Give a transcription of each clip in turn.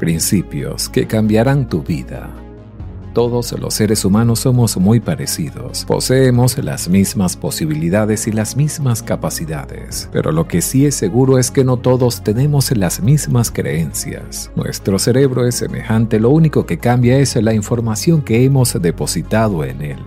Principios que cambiarán tu vida. Todos los seres humanos somos muy parecidos, poseemos las mismas posibilidades y las mismas capacidades, pero lo que sí es seguro es que no todos tenemos las mismas creencias. Nuestro cerebro es semejante, lo único que cambia es la información que hemos depositado en él.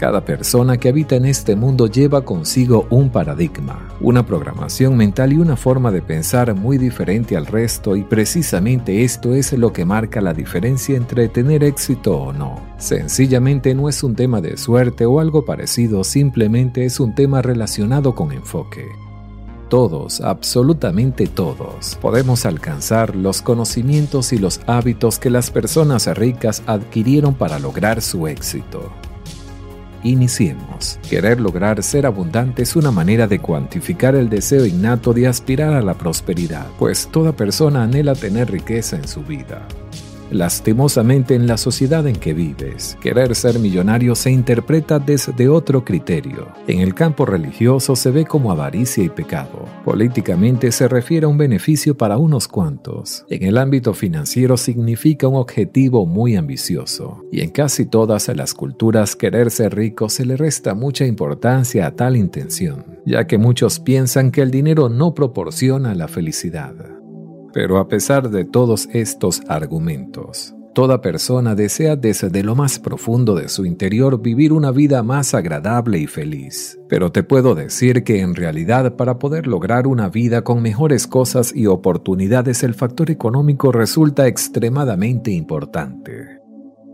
Cada persona que habita en este mundo lleva consigo un paradigma, una programación mental y una forma de pensar muy diferente al resto y precisamente esto es lo que marca la diferencia entre tener éxito o no. Sencillamente no es un tema de suerte o algo parecido, simplemente es un tema relacionado con enfoque todos, absolutamente todos, podemos alcanzar los conocimientos y los hábitos que las personas ricas adquirieron para lograr su éxito. Iniciemos. Querer lograr ser abundante es una manera de cuantificar el deseo innato de aspirar a la prosperidad, pues toda persona anhela tener riqueza en su vida. Lastimosamente en la sociedad en que vives, querer ser millonario se interpreta desde otro criterio. En el campo religioso se ve como avaricia y pecado. Políticamente se refiere a un beneficio para unos cuantos. En el ámbito financiero significa un objetivo muy ambicioso. Y en casi todas las culturas querer ser rico se le resta mucha importancia a tal intención, ya que muchos piensan que el dinero no proporciona la felicidad. Pero a pesar de todos estos argumentos, toda persona desea desde lo más profundo de su interior vivir una vida más agradable y feliz. Pero te puedo decir que en realidad para poder lograr una vida con mejores cosas y oportunidades el factor económico resulta extremadamente importante.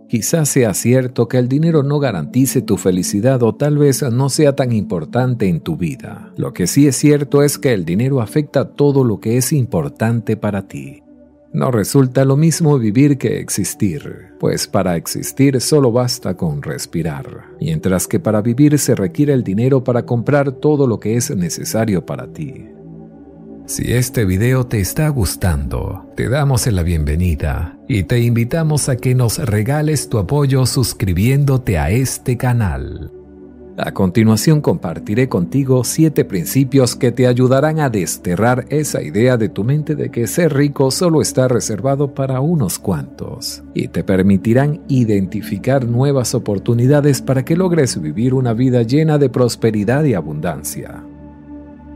Quizás sea cierto que el dinero no garantice tu felicidad o tal vez no sea tan importante en tu vida. Lo que sí es cierto es que el dinero afecta todo lo que es importante para ti. No resulta lo mismo vivir que existir, pues para existir solo basta con respirar, mientras que para vivir se requiere el dinero para comprar todo lo que es necesario para ti. Si este video te está gustando, te damos la bienvenida y te invitamos a que nos regales tu apoyo suscribiéndote a este canal. A continuación compartiré contigo siete principios que te ayudarán a desterrar esa idea de tu mente de que ser rico solo está reservado para unos cuantos y te permitirán identificar nuevas oportunidades para que logres vivir una vida llena de prosperidad y abundancia.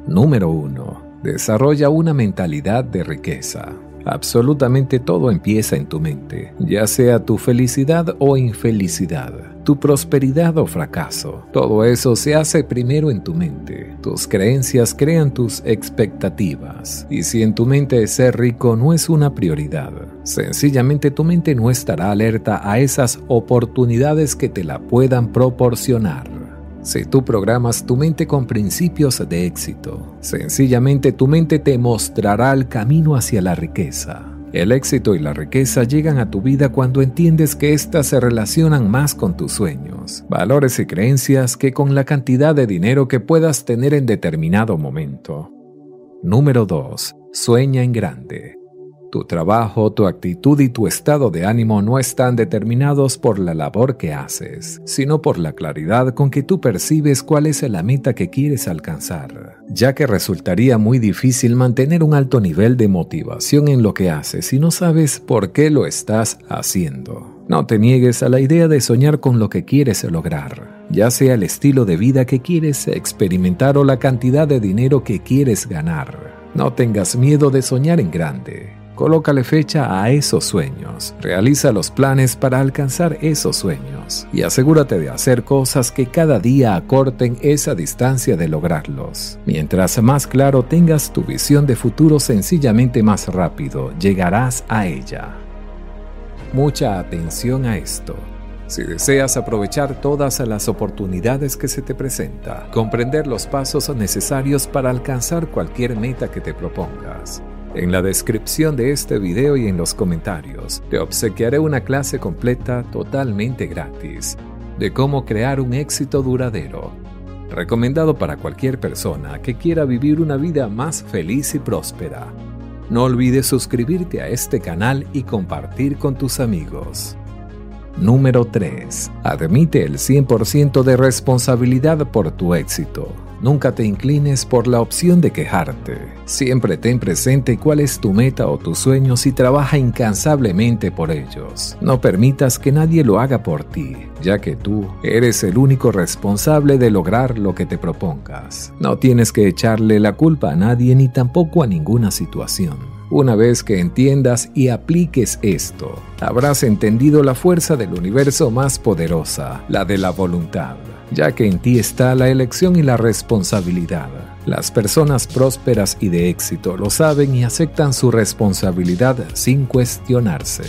Número 1 Desarrolla una mentalidad de riqueza. Absolutamente todo empieza en tu mente, ya sea tu felicidad o infelicidad, tu prosperidad o fracaso. Todo eso se hace primero en tu mente. Tus creencias crean tus expectativas. Y si en tu mente ser rico no es una prioridad, sencillamente tu mente no estará alerta a esas oportunidades que te la puedan proporcionar. Si tú programas tu mente con principios de éxito, sencillamente tu mente te mostrará el camino hacia la riqueza. El éxito y la riqueza llegan a tu vida cuando entiendes que éstas se relacionan más con tus sueños, valores y creencias que con la cantidad de dinero que puedas tener en determinado momento. Número 2. Sueña en grande. Tu trabajo, tu actitud y tu estado de ánimo no están determinados por la labor que haces, sino por la claridad con que tú percibes cuál es la meta que quieres alcanzar, ya que resultaría muy difícil mantener un alto nivel de motivación en lo que haces si no sabes por qué lo estás haciendo. No te niegues a la idea de soñar con lo que quieres lograr, ya sea el estilo de vida que quieres experimentar o la cantidad de dinero que quieres ganar. No tengas miedo de soñar en grande. Colócale fecha a esos sueños, realiza los planes para alcanzar esos sueños y asegúrate de hacer cosas que cada día acorten esa distancia de lograrlos. Mientras más claro tengas tu visión de futuro, sencillamente más rápido llegarás a ella. Mucha atención a esto. Si deseas aprovechar todas las oportunidades que se te presenta, comprender los pasos necesarios para alcanzar cualquier meta que te propongas, en la descripción de este video y en los comentarios te obsequiaré una clase completa totalmente gratis de cómo crear un éxito duradero, recomendado para cualquier persona que quiera vivir una vida más feliz y próspera. No olvides suscribirte a este canal y compartir con tus amigos. Número 3. Admite el 100% de responsabilidad por tu éxito. Nunca te inclines por la opción de quejarte. Siempre ten presente cuál es tu meta o tus sueños y trabaja incansablemente por ellos. No permitas que nadie lo haga por ti, ya que tú eres el único responsable de lograr lo que te propongas. No tienes que echarle la culpa a nadie ni tampoco a ninguna situación. Una vez que entiendas y apliques esto, habrás entendido la fuerza del universo más poderosa, la de la voluntad ya que en ti está la elección y la responsabilidad. Las personas prósperas y de éxito lo saben y aceptan su responsabilidad sin cuestionarse.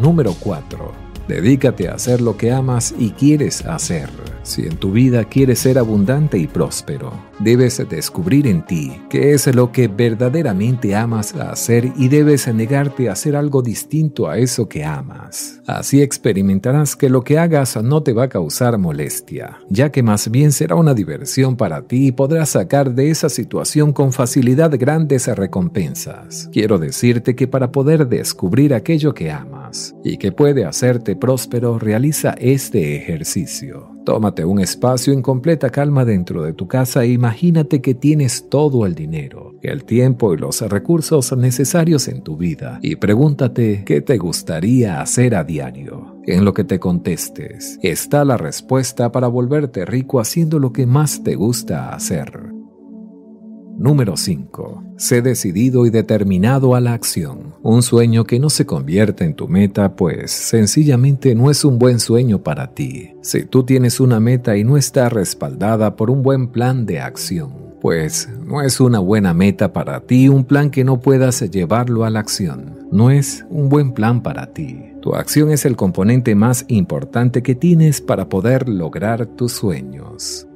Número 4 Dedícate a hacer lo que amas y quieres hacer. Si en tu vida quieres ser abundante y próspero, debes descubrir en ti qué es lo que verdaderamente amas hacer y debes negarte a hacer algo distinto a eso que amas. Así experimentarás que lo que hagas no te va a causar molestia, ya que más bien será una diversión para ti y podrás sacar de esa situación con facilidad grandes recompensas. Quiero decirte que para poder descubrir aquello que amas y que puede hacerte próspero, realiza este ejercicio. Tómate un espacio en completa calma dentro de tu casa e imagínate que tienes todo el dinero, el tiempo y los recursos necesarios en tu vida y pregúntate qué te gustaría hacer a diario. En lo que te contestes está la respuesta para volverte rico haciendo lo que más te gusta hacer. Número 5. Sé decidido y determinado a la acción. Un sueño que no se convierte en tu meta, pues sencillamente no es un buen sueño para ti. Si tú tienes una meta y no está respaldada por un buen plan de acción, pues no es una buena meta para ti un plan que no puedas llevarlo a la acción. No es un buen plan para ti. Tu acción es el componente más importante que tienes para poder lograr tus sueños.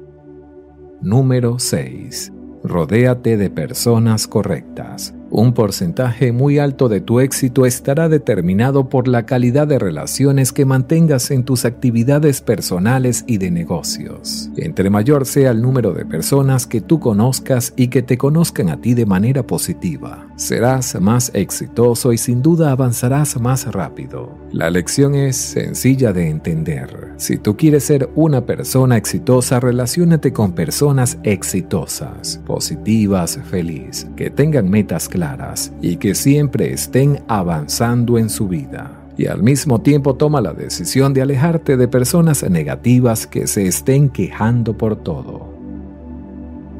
Número 6 Rodéate de personas correctas. Un porcentaje muy alto de tu éxito estará determinado por la calidad de relaciones que mantengas en tus actividades personales y de negocios. Entre mayor sea el número de personas que tú conozcas y que te conozcan a ti de manera positiva, serás más exitoso y sin duda avanzarás más rápido. La lección es sencilla de entender. Si tú quieres ser una persona exitosa, relaciónate con personas exitosas, positivas, feliz, que tengan metas claras y que siempre estén avanzando en su vida. Y al mismo tiempo toma la decisión de alejarte de personas negativas que se estén quejando por todo.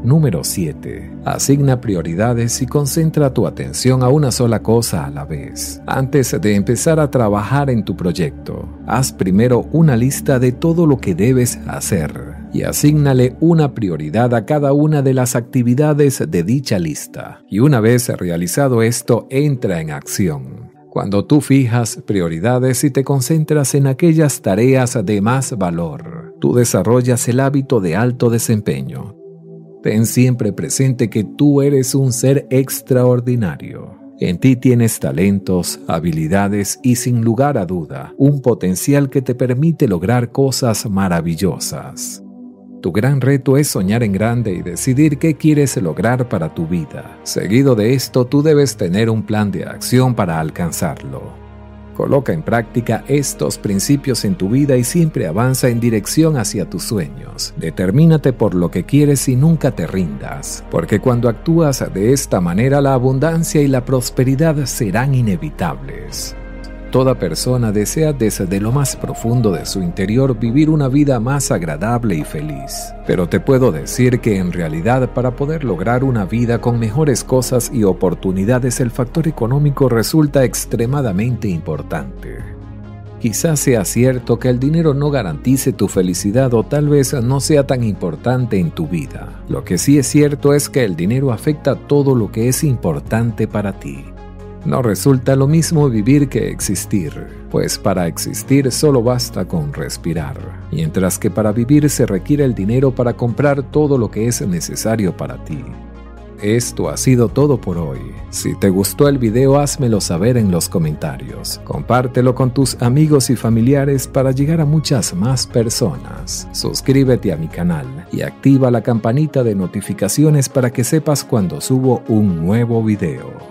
Número 7. Asigna prioridades y concentra tu atención a una sola cosa a la vez. Antes de empezar a trabajar en tu proyecto, haz primero una lista de todo lo que debes hacer y asígnale una prioridad a cada una de las actividades de dicha lista. Y una vez realizado esto, entra en acción. Cuando tú fijas prioridades y te concentras en aquellas tareas de más valor, tú desarrollas el hábito de alto desempeño Ten siempre presente que tú eres un ser extraordinario. En ti tienes talentos, habilidades y sin lugar a duda, un potencial que te permite lograr cosas maravillosas. Tu gran reto es soñar en grande y decidir qué quieres lograr para tu vida. Seguido de esto, tú debes tener un plan de acción para alcanzarlo. Coloca en práctica estos principios en tu vida y siempre avanza en dirección hacia tus sueños. Determínate por lo que quieres y nunca te rindas, porque cuando actúas de esta manera la abundancia y la prosperidad serán inevitables. Toda persona desea desde lo más profundo de su interior vivir una vida más agradable y feliz. Pero te puedo decir que en realidad para poder lograr una vida con mejores cosas y oportunidades el factor económico resulta extremadamente importante. Quizás sea cierto que el dinero no garantice tu felicidad o tal vez no sea tan importante en tu vida. Lo que sí es cierto es que el dinero afecta todo lo que es importante para ti. No resulta lo mismo vivir que existir, pues para existir solo basta con respirar, mientras que para vivir se requiere el dinero para comprar todo lo que es necesario para ti. Esto ha sido todo por hoy. Si te gustó el video, házmelo saber en los comentarios. Compártelo con tus amigos y familiares para llegar a muchas más personas. Suscríbete a mi canal y activa la campanita de notificaciones para que sepas cuando subo un nuevo video.